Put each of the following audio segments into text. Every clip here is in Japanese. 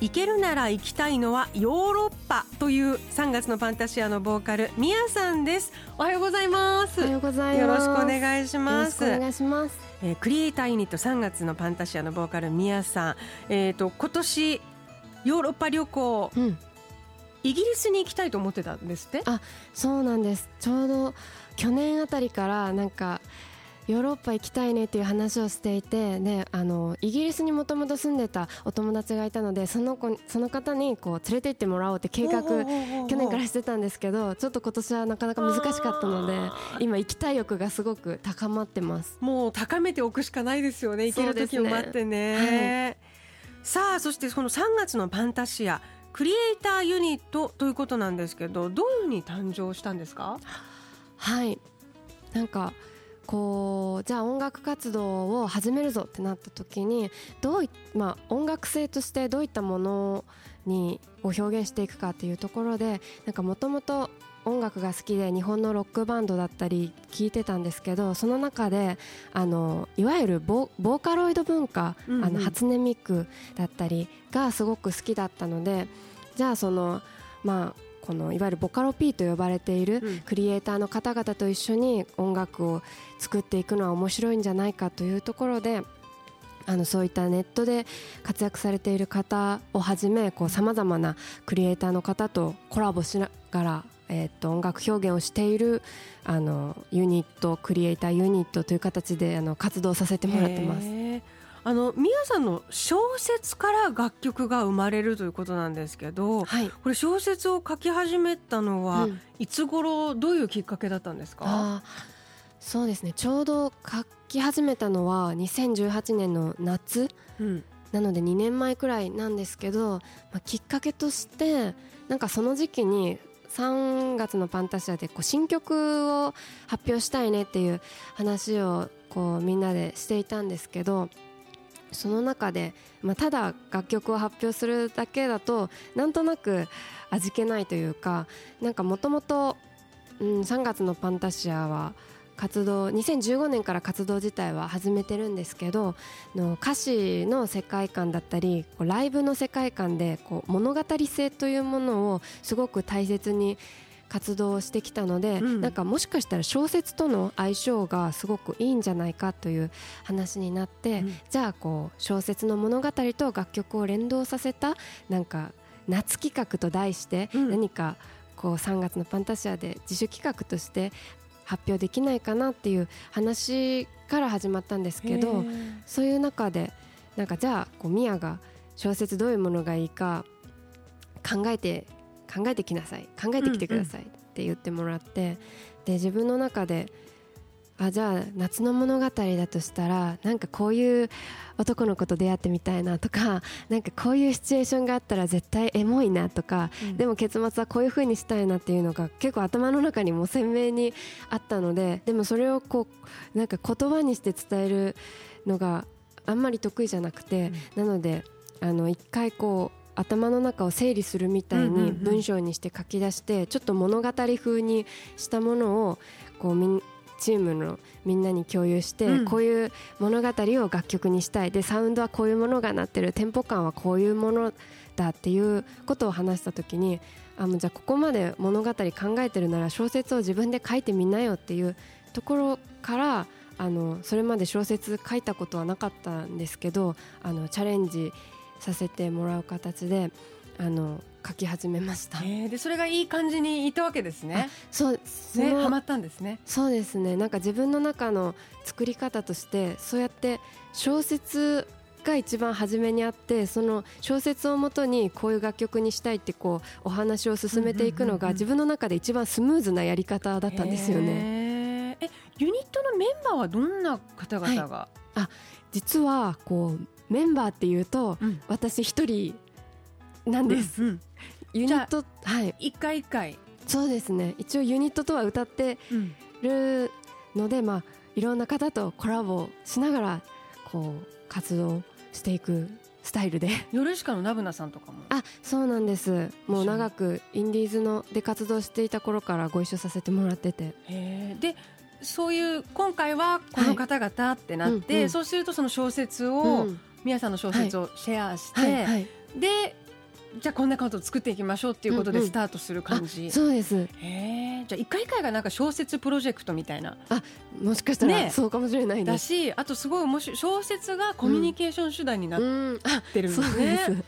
行けるなら行きたいのはヨーロッパという3月のファンタシアのボーカルミヤさんです。おはようございます。おはようございます。よろしくお願いします。お願いします。えー、クリエイターユニット3月のファンタシアのボーカルミヤさん。えっ、ー、と今年ヨーロッパ旅行、うん、イギリスに行きたいと思ってたんですってあそうなんですちょうど去年あたりからなんかヨーロッパ行きたいねっていう話をしていてであのイギリスにもともと住んでたお友達がいたのでその子その方にこう連れて行ってもらおうって計画去年からしてたんですけどちょっと今年はなかなか難しかったので今行きたい欲がすごく高まってます。もう高めておくしかないですよね。行ける時を待ってね、ねはい、さあそしてその3月のパンタシアクリエイターユニットということなんですけどどういうふうに誕生したんですか？はい。なんかこうじゃあ音楽活動を始めるぞってなった時にどうい、まあ、音楽性としてどういったものにを表現していくかっていうところでなんかもともと音楽が好きで日本のロックバンドだったり聞いてたんですけどその中であのいわゆるボーカロイド文化、うんうん、あの初音ミクだったりがすごく好きだったのでじゃあそのまあこのいわゆるボカロ P と呼ばれているクリエイターの方々と一緒に音楽を作っていくのは面白いんじゃないかというところであのそういったネットで活躍されている方をはじめさまざまなクリエイターの方とコラボしながら、えー、と音楽表現をしているあのユニットクリエイターユニットという形であの活動させてもらってます。あの宮さんの小説から楽曲が生まれるということなんですけど、はい、これ小説を書き始めたのは、うん、いつ頃どういうきっかけだったんですか？そうですね。ちょうど書き始めたのは2018年の夏、うん、なので2年前くらいなんですけど、まあ、きっかけとしてなんかその時期に3月のパンタシアでこう新曲を発表したいねっていう話をこうみんなでしていたんですけどその中で、まあ、ただ楽曲を発表するだけだとなんとなく味気ないというかなんかもともと3月のパンタシアは活動2015年から活動自体は始めてるんですけどの歌詞の世界観だったりライブの世界観でこう物語性というものをすごく大切に活動をしてきたので、うん、なんかもしかしたら小説との相性がすごくいいんじゃないかという話になって、うん、じゃあこう小説の物語と楽曲を連動させたなんか夏企画と題して何かこう3月のパンタシアで自主企画として発表できないかなっていう話から始まったんですけどそういう中でなんかじゃあこうミヤが小説どういうものがいいか考えて考えてきなさい考えてきてくださいって言ってもらって、うんうん、で自分の中であじゃあ夏の物語だとしたらなんかこういう男の子と出会ってみたいなとか なんかこういうシチュエーションがあったら絶対エモいなとか、うん、でも結末はこういう風にしたいなっていうのが結構頭の中にも鮮明にあったのででもそれをこうなんか言葉にして伝えるのがあんまり得意じゃなくて、うん、なのであの一回こう頭の中を整理するみたいに文章にして書き出してちょっと物語風にしたものをこうみんチームのみんなに共有して、こういう物語を楽曲にしたい。でサウンドはこういうものがなってる。テンポ感はこういうものだっていうことを話した時にあじゃあここまで物語考えてるなら小説を自分で書いてみなよっていうところからあのそれまで小説書いたことはなかったんですけどあのチャレンジさせてもらう形であの書き始めました。えー、でそれがいい感じにいたわけですね。そうねハマったんですね。そうですね。なんか自分の中の作り方としてそうやって小説が一番初めにあってその小説をもとにこういう楽曲にしたいってこうお話を進めていくのが自分の中で一番スムーズなやり方だったんですよね。えユニットのメンバーはどんな方々が、はい、あ実はこうメンバーっていうと、うん、私一人なんです、うんうん、ユニットはい。一回一回。そうですね。一応ユニットとは歌ってるので、まあいろんな方とコラボしながらこう活動していくスタイルで。ヨルシカのナブナさんとかも。あそうなんです。もう長くインディーズので活動していた頃からご一緒させてもらってて。へでそういう今回はこの方々ってなって、はいうんうん、そうするとその小説を、うん、宮さんの小説をシェアして、はいはい、でじゃあこんなことを作っていきましょうっていうことでスタートする感じ、うんうん、そうです。へえじゃあ一回一回がなんか小説プロジェクトみたいな。あもしかしたら、そうかもしれないだしあとすごい面白い小説がコミュニケーション手段になってるんですね、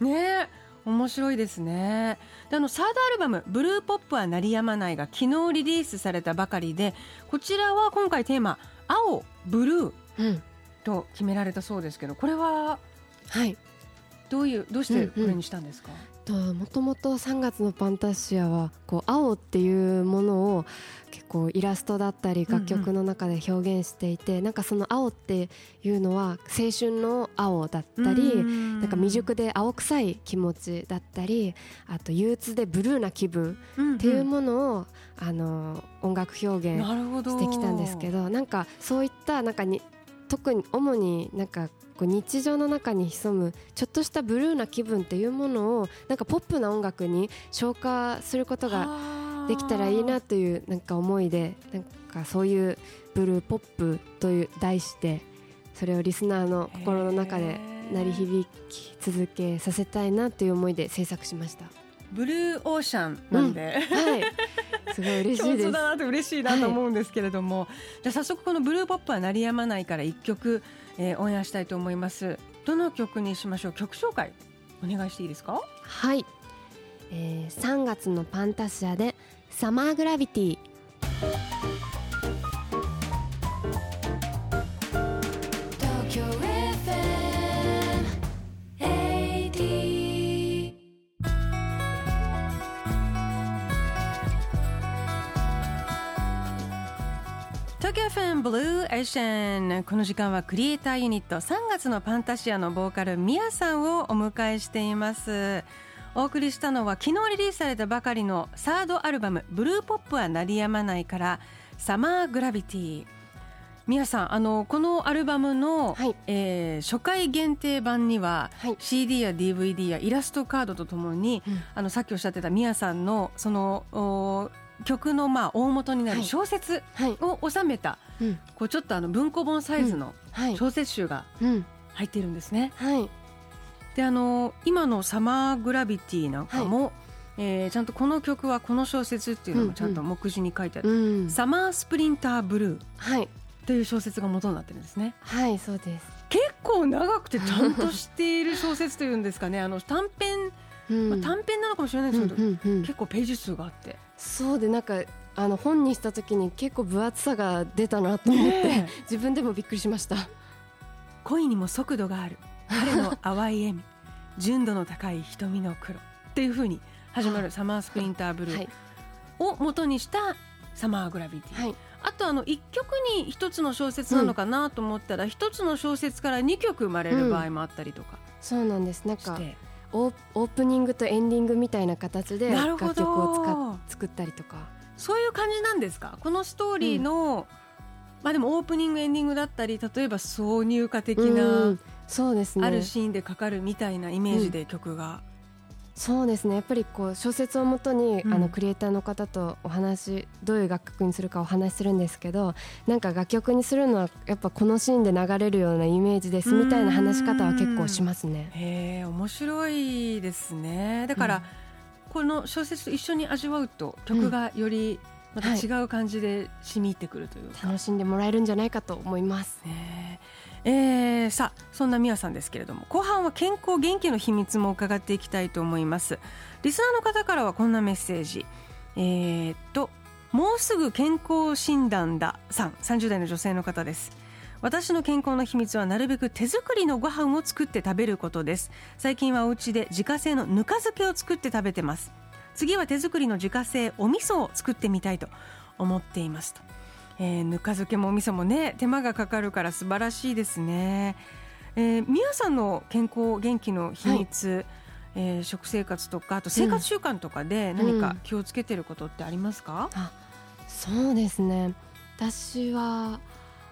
うん、ね。面白いですね。であのサードアルバム「ブルーポップは鳴りやまない」が昨日リリースされたばかりでこちらは今回テーマ「青ブルー」と決められたそうですけどこれははい。どういうどうしてこれにしたんですか、ともともと3月のパンタシアはこう青っていうものを結構イラストだったり楽曲の中で表現していて、うんうん、なんかその青っていうのは青春の青だったり、んなんか未熟で青臭い気持ちだったりあと憂鬱でブルーな気分っていうものを、うんうん、あの音楽表現してきたんですけどなんかそういったなんかに特に主になんかこう日常の中に潜むちょっとしたブルーな気分っていうものをなんかポップな音楽に消化することができたらいいなというなんか思いでなんかそういうブルーポップという題してそれをリスナーの心の中で鳴り響き続けさせたいなという思いで制作しました。ブルーオーシャンなんで、うん、はい、すごい嬉しいです。だなと嬉しいなと思うんですけれども、はい、じゃ早速このブルーポップは鳴りやまないから一曲えー、オンエアしたいと思います。どの曲にしましょう？曲紹介お願いしていいですか？はい、えー、3月のパンタシアでサマーグラビティBlue Ocean この時間はクリエイターユニット三月のパンタシアのボーカルみあさんをお迎えしています。お送りしたのは昨日リリースされたばかりのサードアルバム「ブルーポップは鳴りやまない」から「サマーグラビティ」みあさんあのこのアルバムの、はい、えー、初回限定盤には、はい、CD や DVD やイラストカードとともに、うん、あのさっきおっしゃってたみあさんのその曲のまあ大元になる小説を収めた、はいはい、こうちょっとあの文庫本サイズの小説集が入っているんですね。はい、であの今の「サマーグラビティ」なんかも、はい、えー、ちゃんとこの曲はこの小説っていうのもちゃんと目次に書いてある「うん。うん、サマースプリンターブルー」はい。という小説が元になってるんですね。はいそうです。結構長くて ちゃんとしている小説というんですかね。あの短編、うん、まあ、短編なのかもしれないですけど、うんうんうん、結構ページ数があって。そうでなんかあの本にした時に結構分厚さが出たなと思って、ね、自分でもびっくりしました。恋にも速度がある。彼の淡い笑み。純度の高い瞳の黒っていうふうに始まるサマースプリンターブルーを元にしたサマーグラビティ、はい、あとあの1曲に1つの小説なのかなと思ったら、うん、1つの小説から2曲生まれる場合もあったりとか、うん、そうなんです。なんかオープニングとエンディングみたいな形で楽曲を使作ったりとかそういう感じなんですか？このストーリーの、うん、まあでもオープニングエンディングだったり例えば挿入歌的な、そうですね。あるシーンでかかるみたいなイメージで曲が。そうですね。やっぱりこう小説をもとに、うん、あのクリエイターの方とお話どういう楽曲にするかお話しするんですけどなんか楽曲にするのはやっぱこのシーンで流れるようなイメージですみたいな話し方は結構しますね。へえ面白いですね。だから、うん、この小説と一緒に味わうと曲がよりまた違う感じで染み入ってくるというか、はい、楽しんでもらえるんじゃないかと思います。ねえ。ー、さあそんなみやさんですけれども。後半は健康元気の秘密も伺っていきたいと思います。リスナーの方からはこんなメッセージ。えー、っともうすぐ健康診断ださん。30代の女性の方です私の健康の秘密はなるべく手作りのご飯を作って食べることです。最近はお家で自家製のぬか漬けを作って食べてます。次は手作りの自家製お味噌を作ってみたいと思っていますと。えー、ぬか漬けもお味噌もね手間がかかるから素晴らしいですね。えー、宮さんの健康元気の秘密、はい、えー、食生活とかあと生活習慣とかで何か気をつけてることってありますか、うん、あそうですね。私は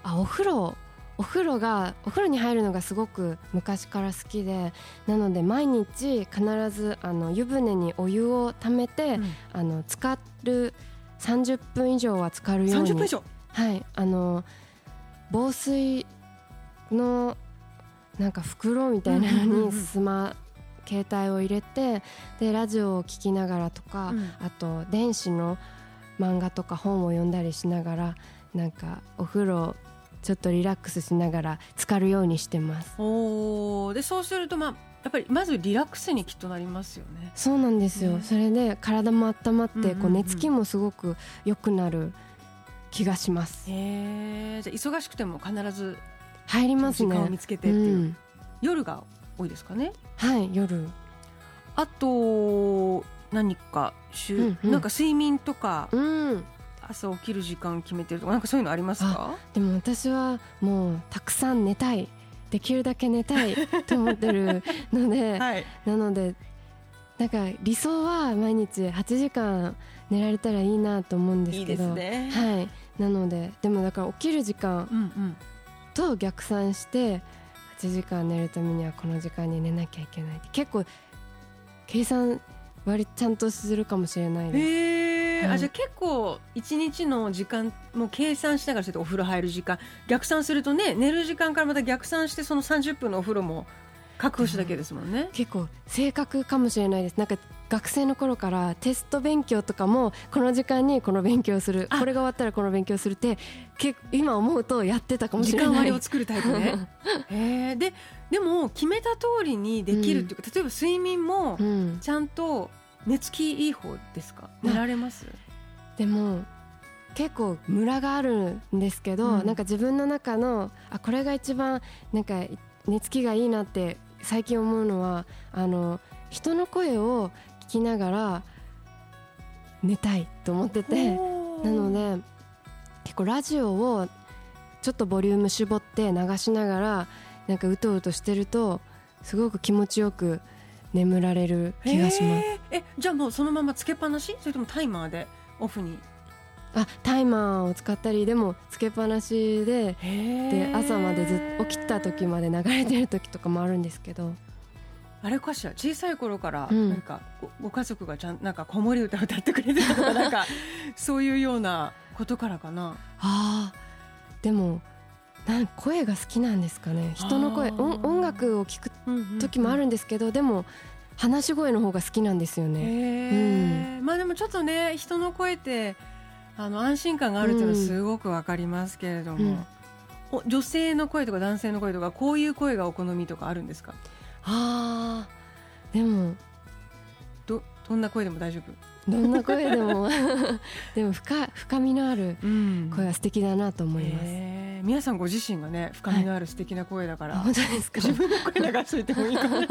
あお風呂。お風呂がお風呂に入るのがすごく昔から好きでなので毎日必ずあの湯船にお湯をためて、うん、あの浸る30分以上は浸かるように。分以上？はい。あの防水のなんか袋みたいなのにスマ携帯を入れてでラジオを聴きながらとか、うん、あと電子の漫画とか本を読んだりしながらなんかお風呂ちょっとリラックスしながら浸かるようにしてます。おでそうするとまあやっぱりまずリラックスにきっとなりますよね。そうなんですよ、ね、それで体も温まって、こう寝つきもすごく良くなる気がします。へえじゃ忙しくても必ず入りますね。時間を見つけてっていう、うん、夜が多いですかね？はい夜。あと何か週、うんうん、なんか睡眠とか、うん、朝起きる時間決めてるとかなんかそういうのありますか？でも私はもうたくさん寝たい。できるだけ寝たいと思ってるので、はい、なのでなんか理想は毎日8時間寝られたらいいなと思うんですけど、ね、はい。なのででもだから起きる時間と逆算して8時間寝るためにはこの時間に寝なきゃいけないって結構計算割ちゃんとするかもしれないです。えー、あじゃあ結構一日の時間も計算しながらお風呂入る時間。逆算するとね寝る時間からまた逆算してその30分のお風呂も確保しただけですもんね、結構正確かもしれないです。なんか学生の頃からテスト勉強とかもこの時間にこの勉強する。これが終わったらこの勉強するって結今思うとやってたかもしれない。時間割を作るタイプね。へででも決めた通りにできるっていうか、うん、例えば睡眠もちゃんと寝つきいい方ですか、うん、寝られます？でも結構ムラがあるんですけど、うん、なんか自分の中のあこれが一番なんか寝つきがいいなって最近思うのはあの人の声を聞きながら寝たいと思っててなので結構ラジオをちょっとボリューム絞って流しながらなんかうとうとしてるとすごく気持ちよく眠られる気がします。えじゃあもうそのままつけっぱなし？それともタイマーで？オフに？あタイマーを使ったりでもつけっぱなしでで朝までず起きた時まで流れてる時とかもあるんですけど。あれかしら小さい頃からなんかご,、ご家族がちゃんなんか子守歌歌ってくれてたとかなんか そういうようなことからかな。あでもなん声が好きなんですかね。人の声音楽を聞く時もあるんですけど、でも話し声の方が好きなんですよね、うん、まあでもちょっとね人の声ってあの安心感があるっていうのはすごくわかりますけれども、うん、女性の声とか男性の声とかこういう声がお好みとかあるんですか？あでもどどんな声でも大丈夫？どんな声でも。でも深深みのある声は素敵だなと思います、うん、皆さんご自身がね深みのある素敵な声だから、はい、本当ですか？自分の声流しといてもいいかも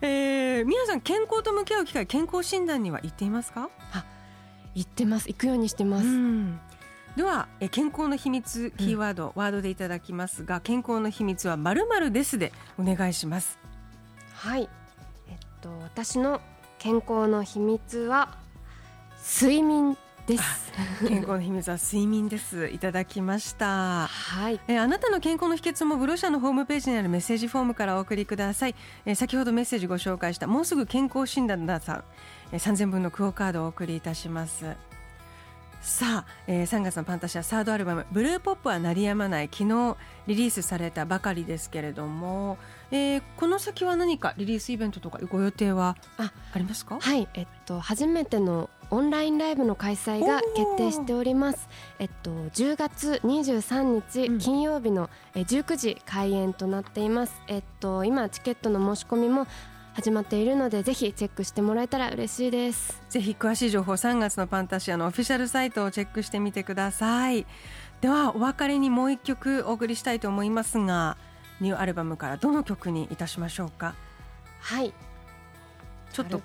えー、皆さん健康と向き合う機会健康診断には行っていますか？あ行ってます。行くようにしてます、ではえ健康の秘密キーワード、うん、ワードでいただきますが健康の秘密はまるまるですでお願いします。はい。えっと私の健康の秘密は睡眠です。健康の秘密は睡眠です。いただきました。はい。えあなたの健康の秘訣もブロシャのホームページにあるメッセージフォームからお送りください。え先ほどメッセージご紹介したもうすぐ健康診断ださん。え3000分のクオカードをお送りいたしますさあ、えー、3月のパンタシアサードアルバム「ブルーポップは鳴りやまない」昨日リリースされたばかりですけれども、えー、この先は何かリリースイベントとかご予定はありますか？はい、えっと、初めてのオンラインライブの開催が決定しております。えっと10月23日金曜日の19時開演となっています。えっと今チケットの申し込みも始まっているのでぜひチェックしてもらえたら嬉しいです。ぜひ詳しい情報3月のパンタシアのオフィシャルサイトをチェックしてみてください。ではお別れにもう一曲お送りしたいと思いますがニューアルバムからどの曲にいたしましょうか？はい。ちょっと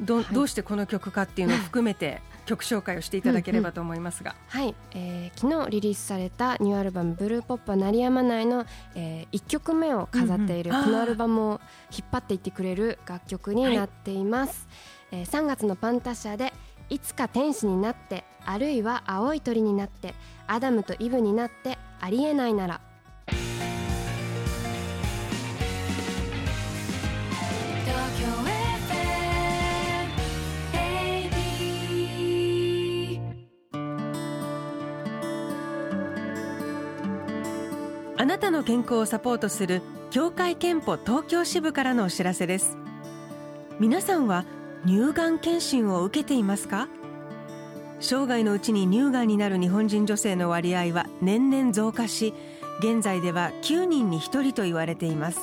ど,、どうしてこの曲かっていうのを含めて曲紹介をしていただければと思いますが、うんうん、はい、えー、昨日リリースされたニューアルバム「ブルーポップは鳴りやまないの」えー、1曲目を飾っている、うんうん、このアルバムを引っ張っていってくれる楽曲になっています、はい、えー、3月のパンタ社で「いつか天使になってあるいは青い鳥になってアダムとイブになってありえないなら」あなたの健康をサポートする協会憲法東京支部からのお知らせです。皆さんは乳がん検診を受けていますか？生涯のうちに乳がんになる日本人女性の割合は年々増加し現在では9人に1人と言われています。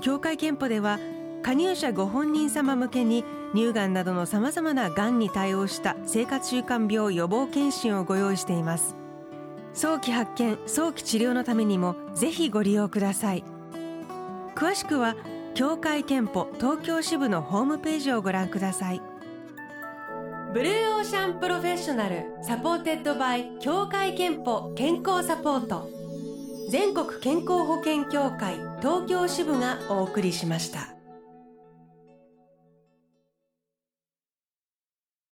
協会憲法では加入者ご本人様向けに乳がんなどのさまざまながんに対応した生活習慣病予防検診をご用意しています。早期発見早期治療のためにもぜひご利用ください。詳しくは協会けんぽ東京支部のホームページをご覧ください。 Blue Ocean Professional supported by 協会けんぽ健康サポート。全国健康保険協会東京支部がお送りしました。